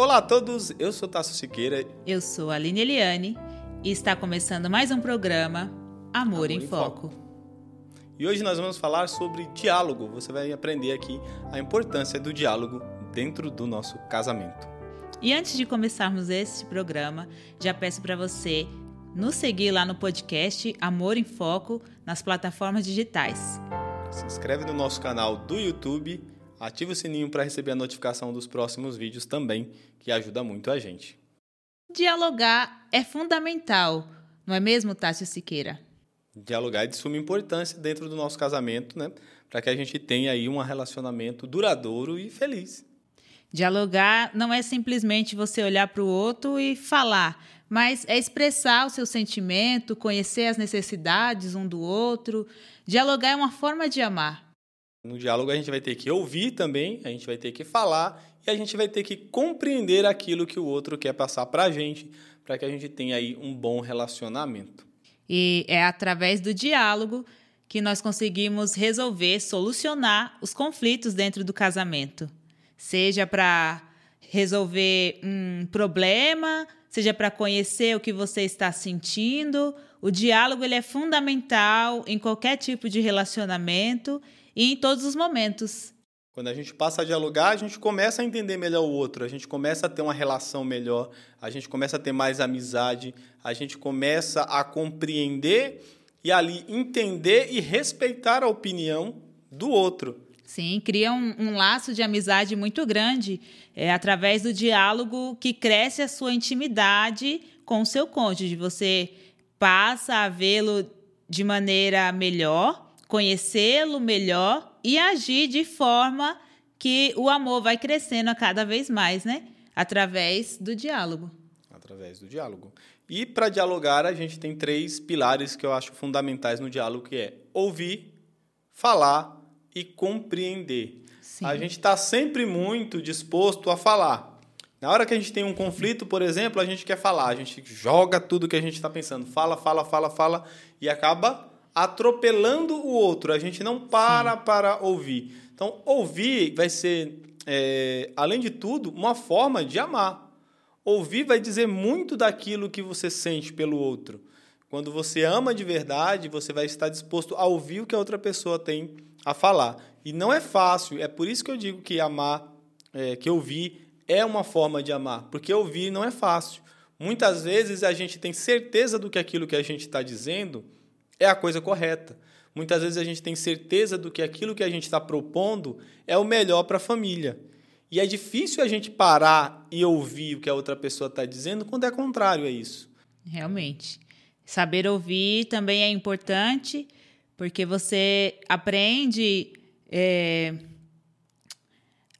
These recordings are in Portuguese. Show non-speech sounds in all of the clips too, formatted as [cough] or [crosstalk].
Olá a todos, eu sou Tasso Siqueira. Eu sou a Aline Eliane e está começando mais um programa Amor, Amor em, Foco. Foco. E hoje nós vamos falar sobre diálogo. Você vai aprender aqui a importância do diálogo dentro do nosso casamento. E antes de começarmos esse programa, já peço para você nos seguir lá no podcast Amor em Foco nas plataformas digitais. Se inscreve no nosso canal do YouTube, ativa o sininho para receber a notificação dos próximos vídeos também, que ajuda muito a gente. Dialogar é fundamental, não é mesmo, Tássio Siqueira? Dialogar é de suma importância dentro do nosso casamento, né? Para que a gente tenha aí um relacionamento duradouro e feliz. Dialogar não é simplesmente você olhar para o outro e falar, mas é expressar o seu sentimento, conhecer as necessidades um do outro. Dialogar é uma forma de amar. No diálogo a gente vai ter que ouvir também, a gente vai ter que falar e a gente vai ter que compreender aquilo que o outro quer passar para a gente, para que a gente tenha aí um bom relacionamento. E é através do diálogo que nós conseguimos resolver, solucionar os conflitos dentro do casamento. Seja para resolver um problema, seja para conhecer o que você está sentindo. O diálogo ele é fundamental em qualquer tipo de relacionamento e em todos os momentos. Quando a gente passa a dialogar, a gente começa a entender melhor o outro, a gente começa a ter uma relação melhor, a gente começa a ter mais amizade, a gente começa a compreender e ali entender e respeitar a opinião do outro. Sim, cria um, um, laço de amizade muito grande é, através do diálogo que cresce a sua intimidade com o seu cônjuge. Você passa a vê-lo de maneira melhor, conhecê-lo melhor e agir de forma que o amor vai crescendo a cada vez mais, né? Através do diálogo. Através do diálogo. E para dialogar, a gente tem três pilares que eu acho fundamentais no diálogo, que é ouvir, falar e compreender. Sim. A gente está sempre muito disposto a falar. Na hora que a gente tem um conflito, por exemplo, a gente quer falar, a gente joga tudo que a gente está pensando, fala, fala, fala, fala, e acaba atropelando o outro. A gente não para Sim. para ouvir. Então, ouvir vai ser, é, além de tudo, uma forma de amar. Ouvir vai dizer muito daquilo que você sente pelo outro. Quando você ama de verdade, você vai estar disposto a ouvir o que a outra pessoa tem a falar. E não é fácil, é por isso que eu digo que amar, é, que ouvir é uma forma de amar, porque ouvir não é fácil. Muitas vezes a gente tem certeza do que aquilo que a gente está dizendo é a coisa correta. Muitas vezes a gente tem certeza do que aquilo que a gente está propondo é o melhor para a família. E é difícil a gente parar e ouvir o que a outra pessoa está dizendo quando é contrário a isso. Realmente. Saber ouvir também é importante porque você aprende é,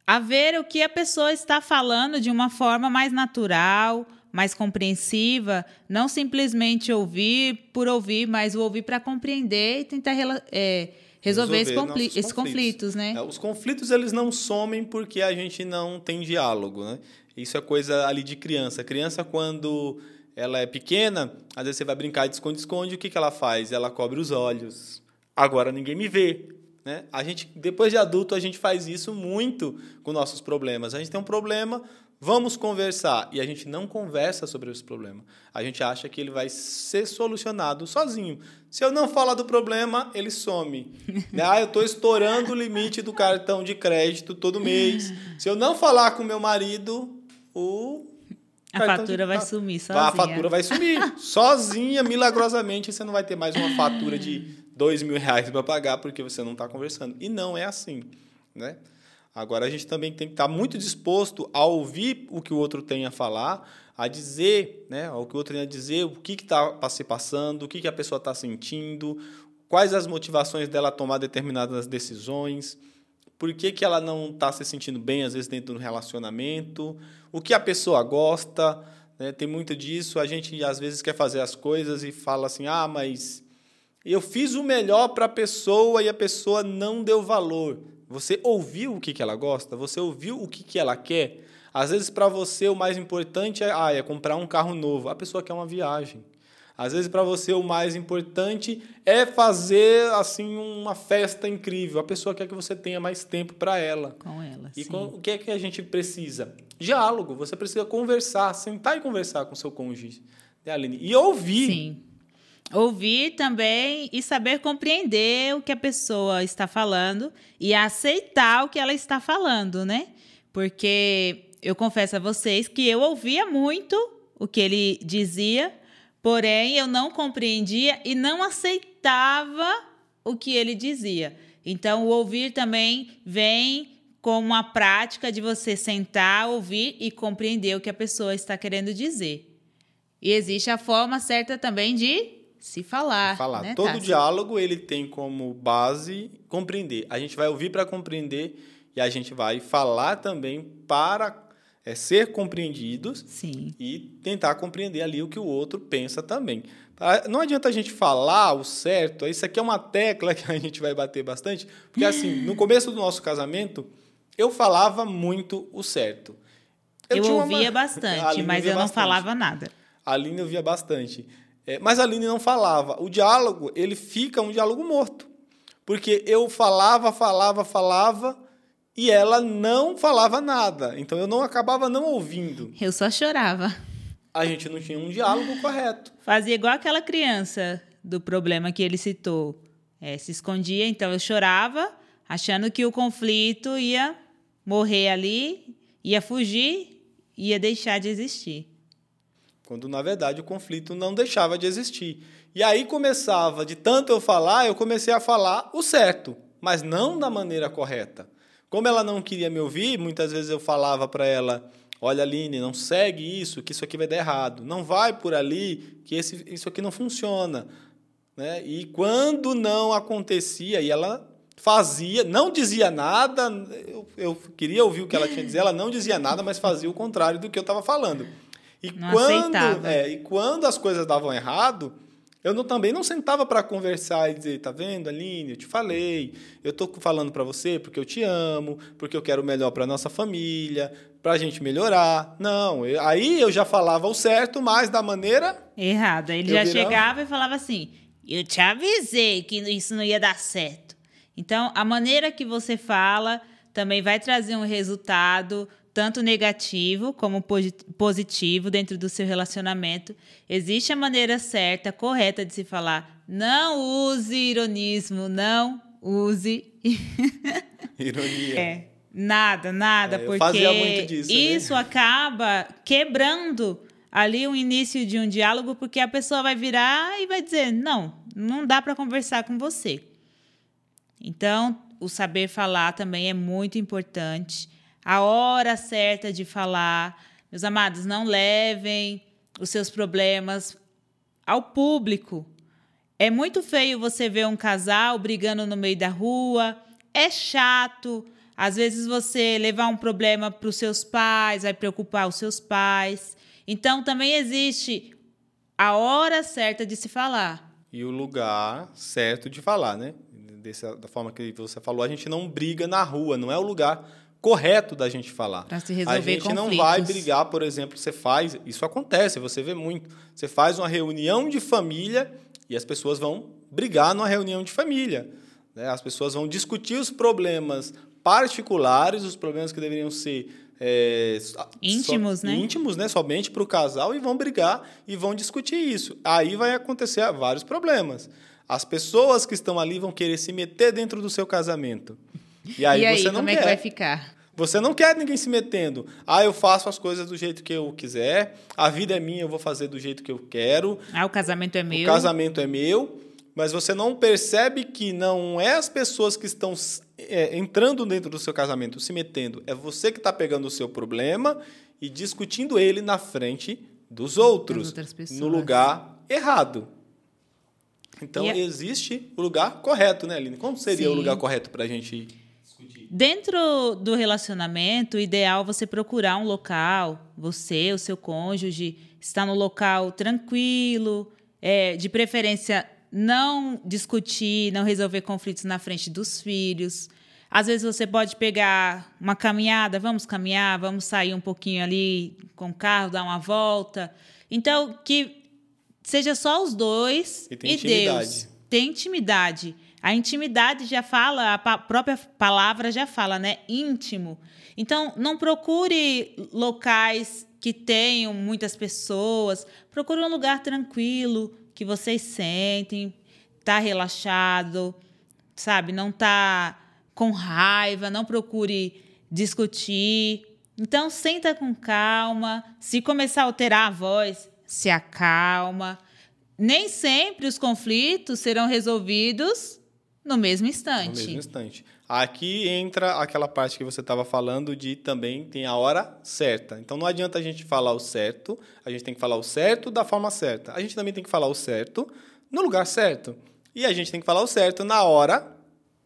a ver o que a pessoa está falando de uma forma mais natural, mais compreensiva, não simplesmente ouvir por ouvir, mas ouvir para compreender e tentar é, resolver, resolver confl esses conflitos, conflitos né? É, os conflitos eles não somem porque a gente não tem diálogo, né? Isso é coisa ali de criança. A criança quando ela é pequena, às vezes você vai brincar de esconde-esconde, o que, que ela faz? Ela cobre os olhos agora ninguém me vê. Né? A gente, depois de adulto, a gente faz isso muito com nossos problemas. A gente tem um problema, vamos conversar. E a gente não conversa sobre esse problema. A gente acha que ele vai ser solucionado sozinho. Se eu não falar do problema, ele some. [laughs] Né? ah, eu estou estourando o limite do cartão de crédito todo mês. Se eu não falar com meu marido, o. A fatura de... vai sumir sozinha. A fatura vai sumir. sozinha, milagrosamente, você não vai ter mais uma fatura de dois mil reais para pagar porque você não está conversando. E não é assim, né? Agora a gente também tem que estar tá muito disposto a ouvir o que o outro tem a falar, a dizer, né, o que o outro tem a dizer, o que está se passando, o que, que a pessoa está sentindo, quais as motivações dela a tomar determinadas decisões, por que, que ela não está se sentindo bem, às vezes, dentro do relacionamento, o que a pessoa gosta. Né? Tem muito disso. A gente, às vezes, quer fazer as coisas e fala assim: ah, mas eu fiz o melhor para a pessoa e a pessoa não deu valor. Você ouviu o que, que ela gosta? Você ouviu o que, que ela quer? Às vezes, para você, o mais importante é, ah, é comprar um carro novo. A pessoa quer uma viagem. Às vezes para você o mais importante é fazer assim uma festa incrível. A pessoa quer que você tenha mais tempo para ela. Com ela. E sim. com, o que é que a gente precisa? Diálogo. Você precisa conversar, sentar e conversar com seu cônjuge, né, Aline? E ouvir. Sim. Ouvir também e saber compreender o que a pessoa está falando e aceitar o que ela está falando, né? Porque eu confesso a vocês que eu ouvia muito o que ele dizia, porém eu não compreendia e não aceitava o que ele dizia. Então, o ouvir também vem com uma prática de você sentar, ouvir e compreender o que a pessoa está querendo dizer. E existe a forma certa também de se falar. Falar. Né, Todo Tassi? diálogo ele tem como base compreender. A gente vai ouvir para compreender e a gente vai falar também para é, ser compreendidos Sim. e tentar compreender ali o que o outro pensa também. Ah, Não adianta a gente falar o certo, isso aqui é uma tecla [laughs] que a gente vai bater bastante, porque assim, no começo do nosso casamento, eu falava muito o certo. Eu, uma- ouvia [laughs] A bastante, mas eu não bastante. falava nada. A Aline ouvia bastante. É, mas a Aline não falava. O diálogo, ele fica um diálogo morto. Porque eu falava, falava, falava e ela não falava nada. Então eu não acabava não ouvindo. Eu só chorava. A gente não tinha um diálogo correto. Fazia igual aquela criança do problema que ele citou. É, se escondia, então eu chorava, achando que o conflito ia morrer ali, ia fugir, ia deixar de existir. Quando, na verdade, o conflito não deixava de existir. E aí começava, de tanto eu falar, eu comecei a falar o certo, mas não da maneira correta. Como ela não queria me ouvir, muitas vezes eu falava para ela: Olha, Aline, não segue isso, que isso aqui vai dar errado. Não vai por ali, que esse, isso aqui não funciona. Né? E quando não acontecia, e ela fazia, não dizia nada, eu, eu queria ouvir o que ela tinha a dizer, ela não dizia nada, mas fazia o contrário do que eu estava falando. E Não quando, é, e quando as coisas davam errado, eu não- também não sentava para conversar e dizer, tá vendo, Aline, eu te falei, eu tô falando para você porque eu te amo, porque eu quero o melhor para nossa família, para a gente melhorar. Não, eu- aí eu já falava o certo, mas da maneira Errada. Ele já virava- chegava e falava assim: Eu te avisei que isso não ia dar certo. Então, a maneira que você fala também vai trazer um resultado tanto negativo como posi- positivo dentro do seu relacionamento. Existe a maneira certa, correta de se falar. Não use ironismo, não use [laughs] ironia. é, nada, nada, É, porque disso, né? isso acaba quebrando ali o início de um diálogo, porque a pessoa vai virar e vai dizer: não, não dá para conversar com você. Então, o saber falar também é muito importante. A hora certa de falar. Meus amados, não levem os seus problemas ao público. É muito feio você ver um casal brigando no meio da rua. É chato. Às vezes você levar um problema para os seus pais, vai preocupar os seus pais. Então também existe a hora certa de se falar. E o lugar certo de falar, né? Dessa, da forma que você falou, a gente não briga na rua, não é o lugar correto da gente falar. Pra se a resolver gente não conflitos. vai brigar, por exemplo, você faz, isso acontece, você vê muito. Você faz uma reunião de família e as pessoas vão brigar numa reunião de família. né? As pessoas vão discutir os problemas particulares, os problemas que deveriam ser é, Íntimos, né? íntimos, né? Somente para o casal e vão brigar e vão discutir isso. Aí vai acontecer vários problemas. As pessoas que estão ali vão querer se meter dentro do seu casamento. E aí, e aí, você não como quer. é que vai ficar? Você não quer ninguém se metendo. Ah, eu faço as coisas do jeito que eu quiser. A vida é minha, eu vou fazer do jeito que eu quero. Ah, o casamento é meu. O casamento é meu. Mas você não percebe que não é as pessoas que estão é, entrando dentro do seu casamento, se metendo. É você que está pegando o seu problema e discutindo ele na frente dos outros, no lugar errado. Então, a- existe o lugar correto, né, Aline? Como seria o Sim. lugar correto para a gente discutir? Dentro do relacionamento, o ideal é você procurar um local, você, o seu cônjuge, estar no local tranquilo, é, de preferência não discutir, não resolver conflitos na frente dos filhos. Às vezes você pode pegar uma caminhada, vamos caminhar, vamos sair um pouquinho ali com o carro, dar uma volta. Então, que seja só os dois e, e Deus. Tem intimidade. A intimidade já fala, a própria palavra já fala, né? Íntimo. Então, não procure locais que tenham muitas pessoas. Procure um lugar tranquilo, que vocês sentem, tá relaxado, sabe? Não tá com raiva, não procure discutir. Então, senta com calma. Se começar a alterar a voz, se acalma. Nem sempre os conflitos serão resolvidos no mesmo instante. No mesmo instante. Aqui entra aquela parte que você estava falando de também tem a hora certa. Então não adianta a gente falar o certo, a gente tem que falar o certo da forma certa. A gente também tem que falar o certo no lugar certo. E a gente tem que falar o certo na hora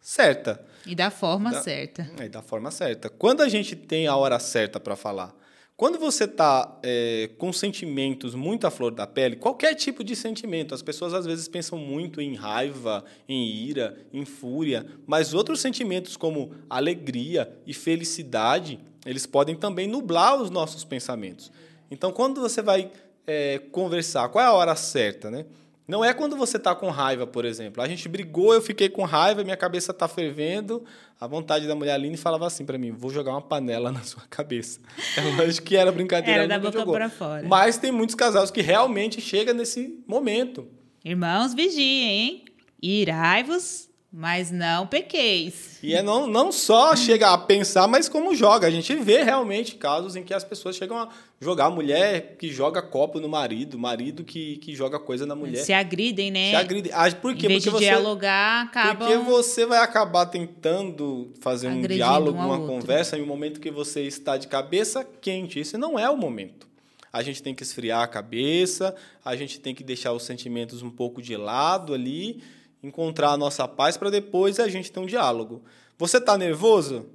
certa. E da forma da, certa. É, da forma certa. Quando a gente tem a hora certa para falar, quando você está é, com sentimentos muito à flor da pele, qualquer tipo de sentimento, as pessoas às vezes pensam muito em raiva, em ira, em fúria, mas outros sentimentos como alegria e felicidade, eles podem também nublar os nossos pensamentos. Então, quando você vai é, conversar, qual é a hora certa, né? Não é quando você está com raiva, por exemplo. A gente brigou, eu fiquei com raiva, minha cabeça está fervendo. A vontade da mulher Aline falava assim para mim: vou jogar uma panela na sua cabeça. [laughs] É lógico que era brincadeira. Era da boca para fora. Mas tem muitos casais que realmente chegam nesse momento. Irmãos, vigiem, hein? Irai-vos mas não pequeis. E é não, não só chega a pensar, mas como joga. A gente vê realmente casos em que as pessoas chegam a jogar a mulher que joga copo no marido, marido que, que joga coisa na mulher. Se agridem, né? Se agridem. Ah, por quê? Em vez porque de você, dialogar, acabam... Porque você vai acabar tentando fazer um diálogo, um uma outro. conversa em um momento que você está de cabeça quente. Esse não é o momento. A gente tem que esfriar a cabeça, a gente tem que deixar os sentimentos um pouco de lado ali encontrar a nossa paz para depois a gente ter um diálogo. Você está nervoso?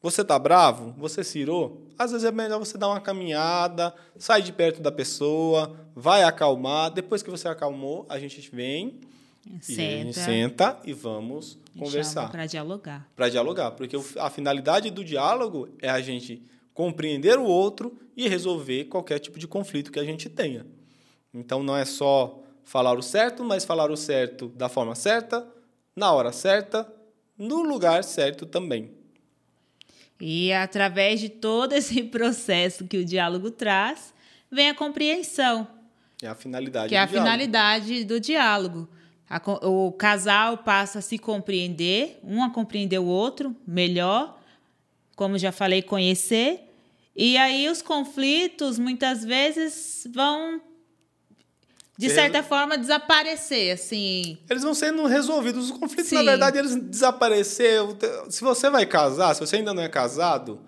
Você está bravo? Você cirou? Às vezes é melhor você dar uma caminhada, sai de perto da pessoa, vai acalmar. Depois que você acalmou, a gente vem senta. e a gente senta e vamos conversar. Para dialogar. Para dialogar, porque a finalidade do diálogo é a gente compreender o outro e resolver qualquer tipo de conflito que a gente tenha. Então não é só falar o certo, mas falar o certo da forma certa, na hora certa, no lugar certo também. E através de todo esse [laughs] processo que o diálogo traz, vem a compreensão. É a finalidade que é a diálogo. finalidade do diálogo. o casal passa a se compreender, um a compreender o outro melhor, como já falei, conhecer. E aí os conflitos muitas vezes vão de certa forma, desaparecer, assim. Eles vão sendo resolvidos. Os conflitos, Sim. na verdade, eles desapareceram. Se você vai casar, se você ainda não é casado,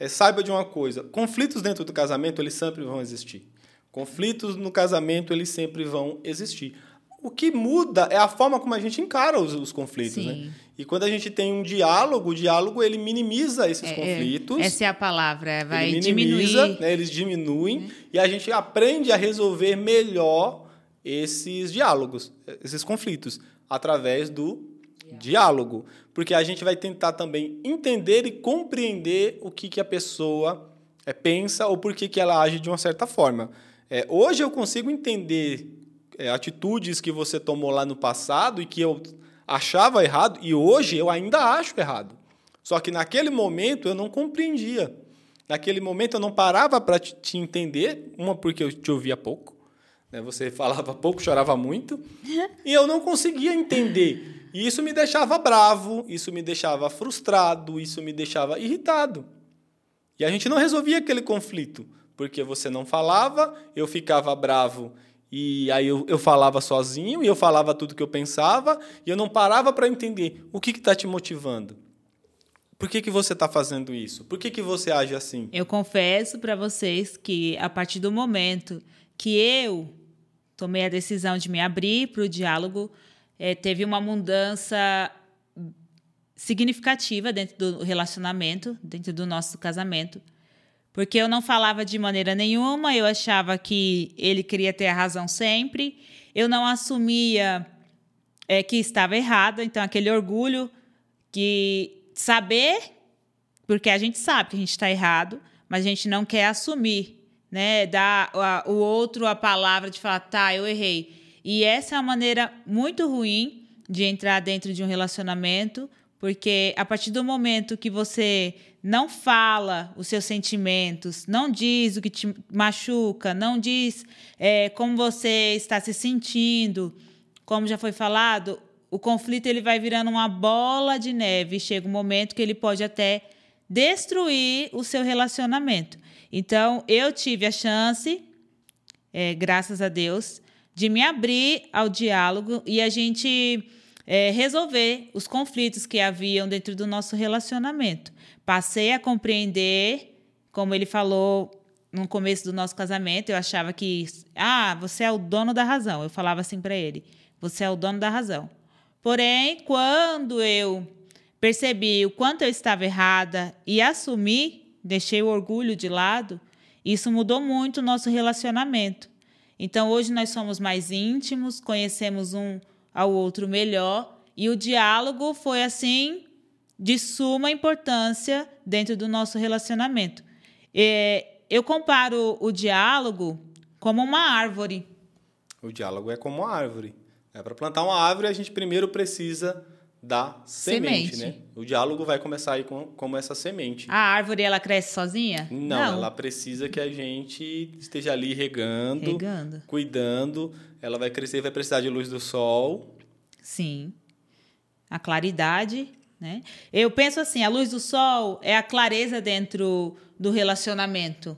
é, saiba de uma coisa: conflitos dentro do casamento, eles sempre vão existir. Conflitos no casamento, eles sempre vão existir. O que muda é a forma como a gente encara os, os conflitos, né? Sim. né? E quando a gente tem um diálogo, o diálogo ele minimiza esses é, é conflitos. Essa é a palavra, vai ele minimiza, diminuir. Né? Eles diminuem é. e a gente aprende a resolver melhor esses diálogos, esses conflitos, através do diálogo. Porque a gente vai tentar também entender e compreender o que, que a pessoa é, pensa ou por que, que ela age de uma certa forma. É, hoje eu consigo entender é, atitudes que você tomou lá no passado e que eu achava errado e hoje eu ainda acho errado. Só que naquele momento eu não compreendia. Naquele momento eu não parava para te entender, uma porque eu te ouvia pouco, né? Você falava pouco, chorava muito. e eu não conseguia entender. E isso me deixava bravo, isso me deixava frustrado, isso me deixava irritado. E a gente não resolvia aquele conflito, porque você não falava, eu ficava bravo e aí eu, eu falava sozinho e eu falava tudo que eu pensava e eu não parava para entender o que está te motivando. Por que, que você está fazendo isso? Por que, que você age assim? Eu confesso para vocês que a partir do momento que eu tomei a decisão de me abrir para o diálogo, é, teve uma mudança significativa dentro do relacionamento, dentro do nosso casamento. Porque eu não falava de maneira nenhuma, eu achava que ele queria ter a razão sempre, eu não assumia é, que estava errada, então aquele orgulho que saber, porque a gente sabe que a gente está errado, mas a gente não quer assumir né? Dar a, o outro a palavra de falar, tá, eu errei. E essa é uma maneira muito ruim de entrar dentro de um relacionamento, porque a partir do momento que você não fala os seus sentimentos, não diz o que te machuca, não diz é, como você está se sentindo, como já foi falado, o conflito ele vai virando uma bola de neve. Chega um momento que ele pode até destruir o seu relacionamento. Então, eu tive a chance, é, graças a Deus, de me abrir ao diálogo e a gente é, resolver os conflitos que haviam dentro do nosso relacionamento. Passei a compreender, como ele falou no começo do nosso casamento, eu achava que, ah, você é o dono da razão. Eu falava assim para ele: você é o dono da razão. Porém, quando eu percebi o quanto eu estava errada e assumi, deixei o orgulho de lado, isso mudou muito o nosso relacionamento. Então, hoje nós somos mais íntimos, conhecemos um ao outro melhor e o diálogo foi assim de suma importância dentro do nosso relacionamento. É, eu comparo o diálogo como uma árvore. O diálogo é como uma árvore. É, Para plantar uma árvore, a gente primeiro precisa da semente, semente, né? O diálogo vai começar aí com, como essa semente. A árvore, ela cresce sozinha? Não, Não, ela precisa que a gente esteja ali regando, regando, cuidando. Ela vai crescer, vai precisar de luz do sol. Sim. A claridade, né? Eu penso assim, a luz do sol é a clareza dentro do relacionamento.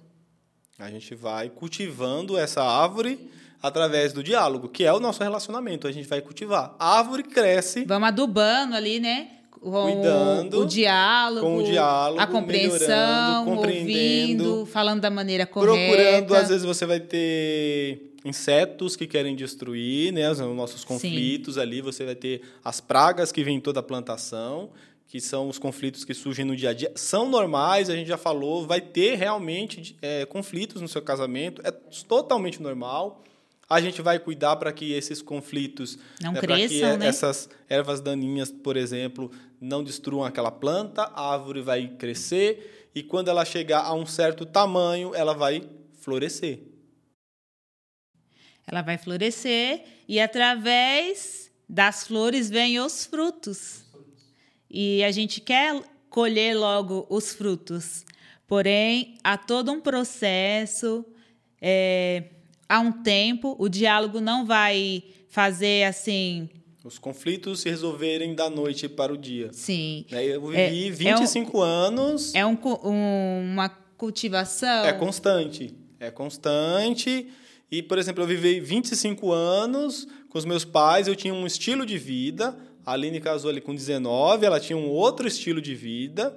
A gente vai cultivando essa árvore através do diálogo, que é o nosso relacionamento. A gente vai cultivar. A árvore cresce. Vamos adubando ali, né? Com cuidando, o diálogo, com o diálogo, a compreensão, ouvindo, falando da maneira correta. Procurando, às vezes você vai ter insetos que querem destruir né, os nossos conflitos Sim. ali, você vai ter as pragas que vêm em toda a plantação, que são os conflitos que surgem no dia a dia. São normais, a gente já falou, vai ter realmente é, conflitos no seu casamento, é totalmente normal a gente vai cuidar para que esses conflitos, não né, cresçam, que né? essas ervas daninhas, por exemplo, não destruam aquela planta, a árvore vai crescer e quando ela chegar a um certo tamanho, ela vai florescer. Ela vai florescer e através das flores vêm os frutos. E a gente quer colher logo os frutos. Porém, há todo um processo. É, há um tempo, o diálogo não vai fazer assim. Os conflitos se resolverem da noite para o dia. Sim. Né, eu vivi é, 25 é um, anos. É um, um, uma cultivação. É constante. É constante. E, por exemplo, eu vivi 25 anos com os meus pais, eu tinha um estilo de vida. A Aline casou ali com 19, ela tinha um outro estilo de vida.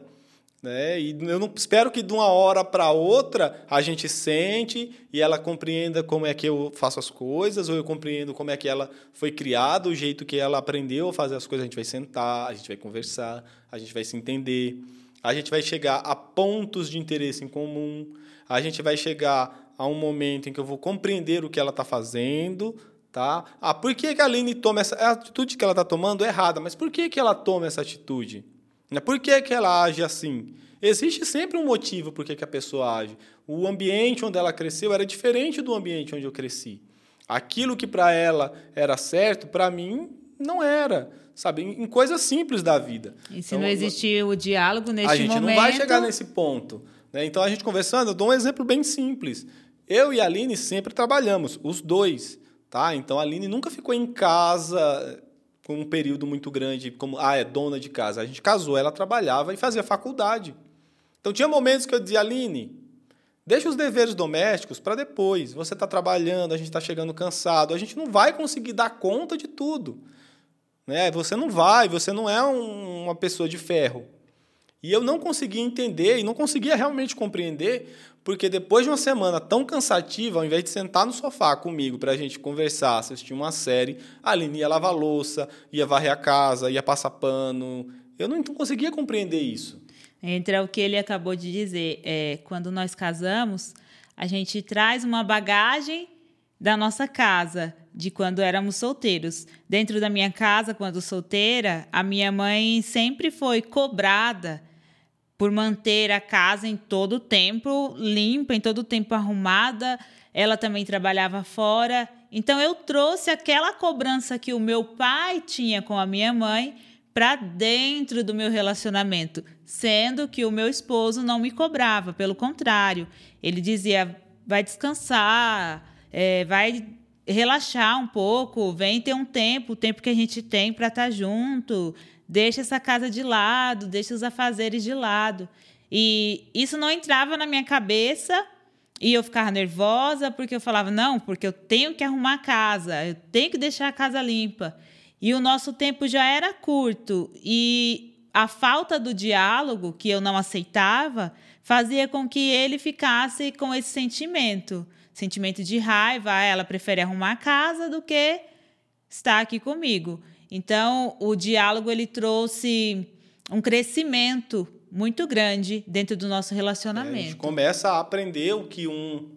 Né? E eu não espero que de uma hora para outra a gente sente e ela compreenda como é que eu faço as coisas, ou eu compreendo como é que ela foi criada, o jeito que ela aprendeu a fazer as coisas. A gente vai sentar, a gente vai conversar, a gente vai se entender, a gente vai chegar a pontos de interesse em comum, a gente vai chegar a um momento em que eu vou compreender o que ela está fazendo, tá? Ah, por que, que a Aline toma essa a atitude que ela está tomando é errada? Mas por que, que ela toma essa atitude? Né? Por que, que ela age assim? Existe sempre um motivo por que, que a pessoa age. O ambiente onde ela cresceu era diferente do ambiente onde eu cresci. Aquilo que para ela era certo, para mim não era, sabe? Em coisas simples da vida. E se então, não existir o diálogo neste momento... A gente momento... não vai chegar nesse ponto. Né? Então, a gente conversando, eu dou um exemplo bem simples. Eu e a Aline sempre trabalhamos, os dois. Tá? Então, a Aline nunca ficou em casa com um período muito grande, como, ah, é dona de casa. A gente casou, ela trabalhava e fazia faculdade. Então tinha momentos que eu dizia, Aline, deixa os deveres domésticos para depois. Você está trabalhando, a gente está chegando cansado, a gente não vai conseguir dar conta de tudo. Né? Você não vai, você não é um, uma pessoa de ferro. E eu não conseguia entender e não conseguia realmente compreender, porque depois de uma semana tão cansativa, ao invés de sentar no sofá comigo para a gente conversar, assistir uma série, a Aline ia lavar louça, ia varrer a casa, ia passar pano. Eu não conseguia compreender isso. Entra o que ele acabou de dizer. É, quando nós casamos, a gente traz uma bagagem da nossa casa, de quando éramos solteiros. Dentro da minha casa, quando solteira, a minha mãe sempre foi cobrada por manter a casa em todo o tempo limpa, em todo o tempo arrumada. Ela também trabalhava fora. Então eu trouxe aquela cobrança que o meu pai tinha com a minha mãe para dentro do meu relacionamento, sendo que o meu esposo não me cobrava, pelo contrário, ele dizia: vai descansar, é, vai relaxar um pouco, vem ter um tempo, o tempo que a gente tem para estar tá junto, deixa essa casa de lado, deixa os afazeres de lado. E isso não entrava na minha cabeça e eu ficava nervosa porque eu falava, não, porque eu tenho que arrumar a casa, eu tenho que deixar a casa limpa. E o nosso tempo já era curto e a falta do diálogo, que eu não aceitava, fazia com que ele ficasse com esse sentimento sentimento de raiva, ah, ela prefere arrumar a casa do que estar aqui comigo. Então, o diálogo ele trouxe um crescimento muito grande dentro do nosso relacionamento. É, a gente começa a aprender o que um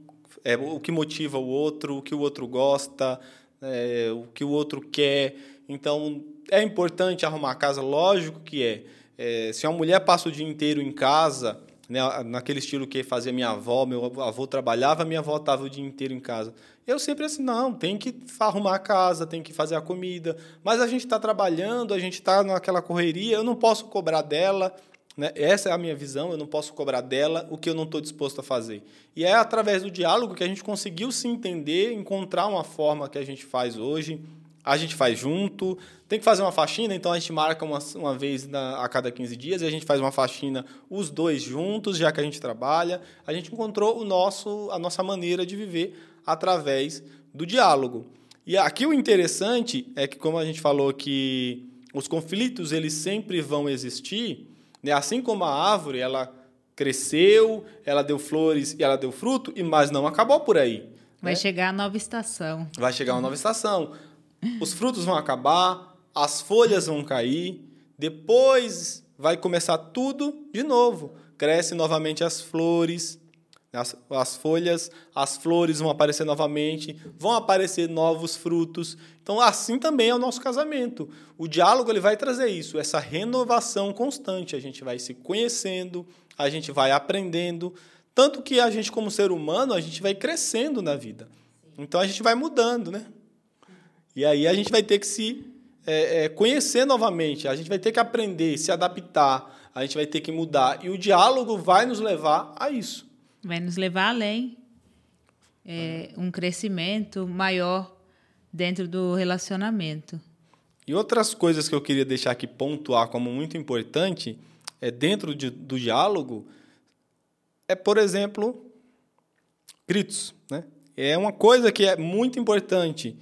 é o que motiva o outro, o que o outro gosta, é, o que o outro quer. Então, é importante arrumar a casa, lógico que é. é se uma mulher passa o dia inteiro em casa, né, naquele estilo que fazia minha avó, meu avô trabalhava, minha avó estava o dia inteiro em casa. Eu sempre assim, não, tem que arrumar a casa, tem que fazer a comida, mas a gente está trabalhando, a gente está naquela correria, eu não posso cobrar dela, né? essa é a minha visão, eu não posso cobrar dela o que eu não estou disposto a fazer. E é através do diálogo que a gente conseguiu se entender, encontrar uma forma que a gente faz hoje, a gente faz junto. Tem que fazer uma faxina, então a gente marca uma, uma vez na, a cada 15 dias e a gente faz uma faxina os dois juntos, já que a gente trabalha. A gente encontrou o nosso, a nossa maneira de viver através do diálogo. E aqui o interessante é que, como a gente falou que os conflitos eles sempre vão existir, né? assim como a árvore ela cresceu, ela deu flores e ela deu fruto, e mas não acabou por aí. Vai né? chegar a nova estação. Vai chegar uma nova estação os frutos vão acabar, as folhas vão cair, depois vai começar tudo de novo. Cresce novamente as flores, as, as folhas, as flores vão aparecer novamente, vão aparecer novos frutos. Então, assim também é o nosso casamento. O diálogo ele vai trazer isso, essa renovação constante. A gente vai se conhecendo, a gente vai aprendendo, tanto que a gente, como ser humano, a gente vai crescendo na vida. Então, a gente vai mudando, né? E aí a gente vai ter que se é, é, conhecer novamente, a gente vai ter que aprender, se adaptar, a gente vai ter que mudar. E o diálogo vai nos levar a isso. Vai nos levar além. É, um crescimento maior dentro do relacionamento. E outras coisas que eu queria deixar aqui pontuar como muito importante é dentro de, do diálogo é, por exemplo, gritos. Né? É uma coisa que é muito importante.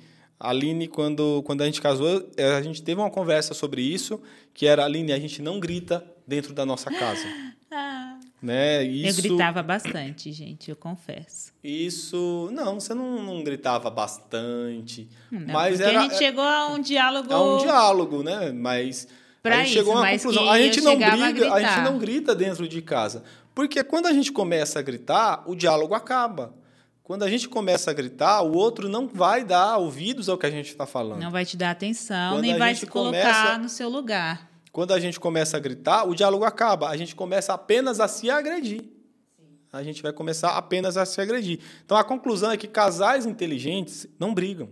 A Aline, quando, quando a gente casou, eh, a gente teve uma conversa sobre isso, que era, Aline, a gente não grita dentro da nossa casa. [laughs] Ah. Né? Isso, eu gritava bastante, gente, eu confesso. Isso. Não, você não, não gritava bastante. Não, mas era, a gente chegou a um diálogo. A um diálogo, né? Mas. Pra a gente isso, chegou a uma conclusão. A gente não briga, a, a gente não grita dentro de casa. Porque quando a gente começa a gritar, o diálogo acaba. Quando a gente começa a gritar, o outro não vai dar ouvidos ao que a gente está falando. Não vai te dar atenção, Quando nem vai se colocar começa, no seu lugar. Quando a gente começa a gritar, o diálogo acaba. A gente começa apenas a se agredir. A gente vai começar apenas a se agredir. Então a conclusão é que casais inteligentes não brigam.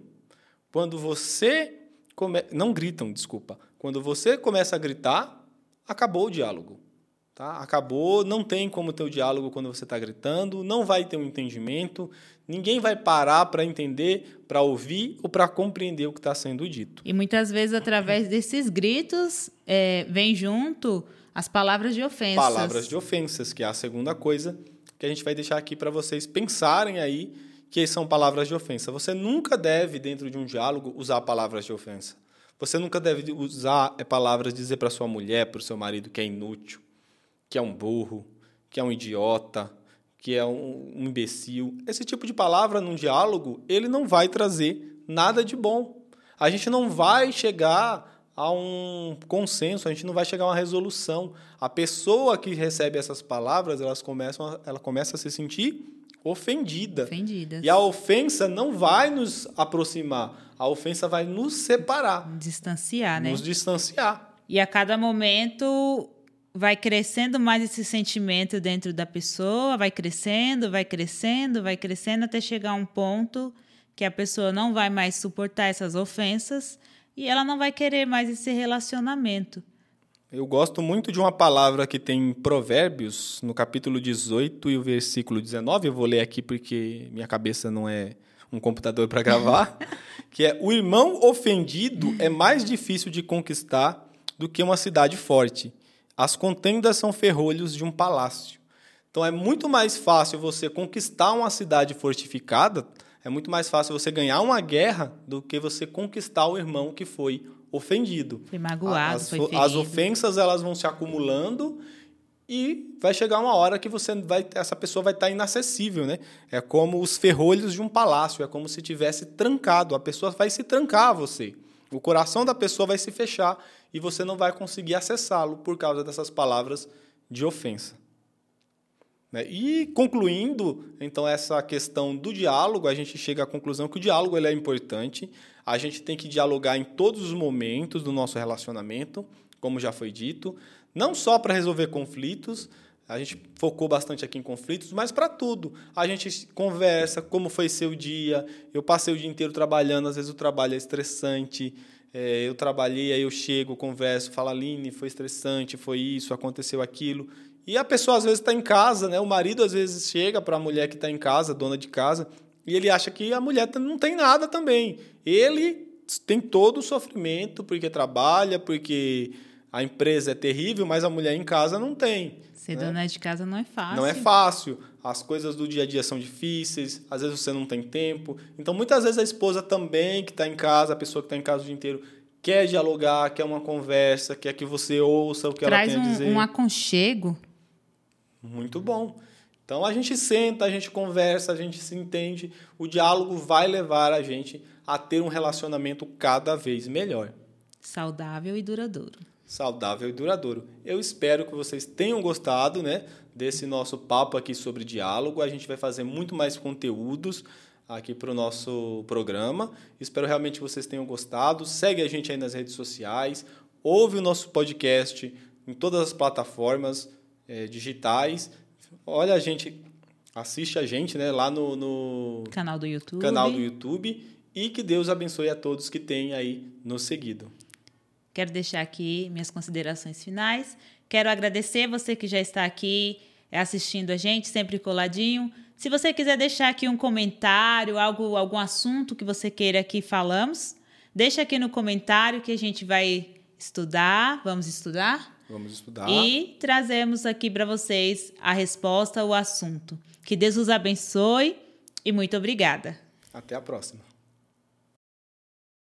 Quando você come... não gritam, desculpa. Quando você começa a gritar, acabou o diálogo. Tá? Acabou, não tem como ter o diálogo quando você está gritando, não vai ter um entendimento, ninguém vai parar para entender, para ouvir ou para compreender o que está sendo dito. E muitas vezes, através desses gritos, é, vem junto as palavras de ofensas. Palavras de ofensas, que é a segunda coisa que a gente vai deixar aqui para vocês pensarem aí, que são palavras de ofensa. Você nunca deve, dentro de um diálogo, usar palavras de ofensa. Você nunca deve usar é, palavras, dizer para sua mulher, para o seu marido que é inútil que é um burro, que é um idiota, que é um, um imbecil. Esse tipo de palavra num diálogo, ele não vai trazer nada de bom. A gente não vai chegar a um consenso, a gente não vai chegar a uma resolução. A pessoa que recebe essas palavras, elas começam a, ela começa a se sentir ofendida. Ofendidas. E a ofensa não vai nos aproximar, a ofensa vai nos separar. Distanciar, né? Nos distanciar. E a cada momento vai crescendo mais esse sentimento dentro da pessoa, vai crescendo, vai crescendo, vai crescendo até chegar a um ponto que a pessoa não vai mais suportar essas ofensas e ela não vai querer mais esse relacionamento. Eu gosto muito de uma palavra que tem em Provérbios, no capítulo 18 e o versículo 19. Eu vou ler aqui porque minha cabeça não é um computador para gravar. [laughs] que é: O irmão ofendido é mais difícil de conquistar do que uma cidade forte. As contendas são ferrolhos de um palácio. Então é muito mais fácil você conquistar uma cidade fortificada, é muito mais fácil você ganhar uma guerra do que você conquistar o irmão que foi ofendido. Foi magoado, as, foi. As ofensas elas vão se acumulando e vai chegar uma hora que você vai essa pessoa vai estar inacessível, né? É como os ferrolhos de um palácio, é como se tivesse trancado, a pessoa vai se trancar a você. O coração da pessoa vai se fechar e você não vai conseguir acessá-lo por causa dessas palavras de ofensa. Né? E concluindo, então, essa questão do diálogo, a gente chega à conclusão que o diálogo ele é importante. A gente tem que dialogar em todos os momentos do nosso relacionamento, como já foi dito, não só para resolver conflitos, a gente focou bastante aqui em conflitos, mas para tudo. A gente conversa, como foi seu dia. Eu passei o dia inteiro trabalhando, às vezes o trabalho é estressante. É, eu trabalhei, aí eu chego, converso, falo, Aline, foi estressante, foi isso, aconteceu aquilo. E a pessoa às vezes está em casa, né? O marido às vezes chega para a mulher que está em casa, dona de casa, e ele acha que a mulher não tem nada também. Ele tem todo o sofrimento porque trabalha, porque a empresa é terrível, mas a mulher em casa não tem. Ser né? dona de casa não é fácil. Não é fácil. As coisas do dia a dia são difíceis, às vezes você não tem tempo. Então, muitas vezes a esposa também, que está em casa, a pessoa que está em casa o dia inteiro, quer dialogar, quer uma conversa, quer que você ouça o que Traz ela tem um, a dizer. um aconchego. Muito bom. Então a gente senta, a gente conversa, a gente se entende. O diálogo vai levar a gente a ter um relacionamento cada vez melhor. Saudável e duradouro. Saudável e duradouro. Eu espero que vocês tenham gostado né, desse nosso papo aqui sobre diálogo. A gente vai fazer muito mais conteúdos aqui para o nosso programa. Espero realmente que vocês tenham gostado. Segue a gente aí nas redes sociais. Ouve o nosso podcast em todas as plataformas é, digitais. Olha a gente, assiste a gente né, lá no, no canal do YouTube. Canal do YouTube e que Deus abençoe a todos que têm aí nos seguido. Quero deixar aqui minhas considerações finais. Quero agradecer você que já está aqui assistindo a gente, sempre coladinho. Se você quiser deixar aqui um comentário, algo, algum assunto que você queira que falamos, deixa aqui no comentário que a gente vai estudar. Vamos estudar? Vamos estudar. E trazemos aqui para vocês a resposta, o assunto. Que Deus os abençoe e muito obrigada. Até a próxima.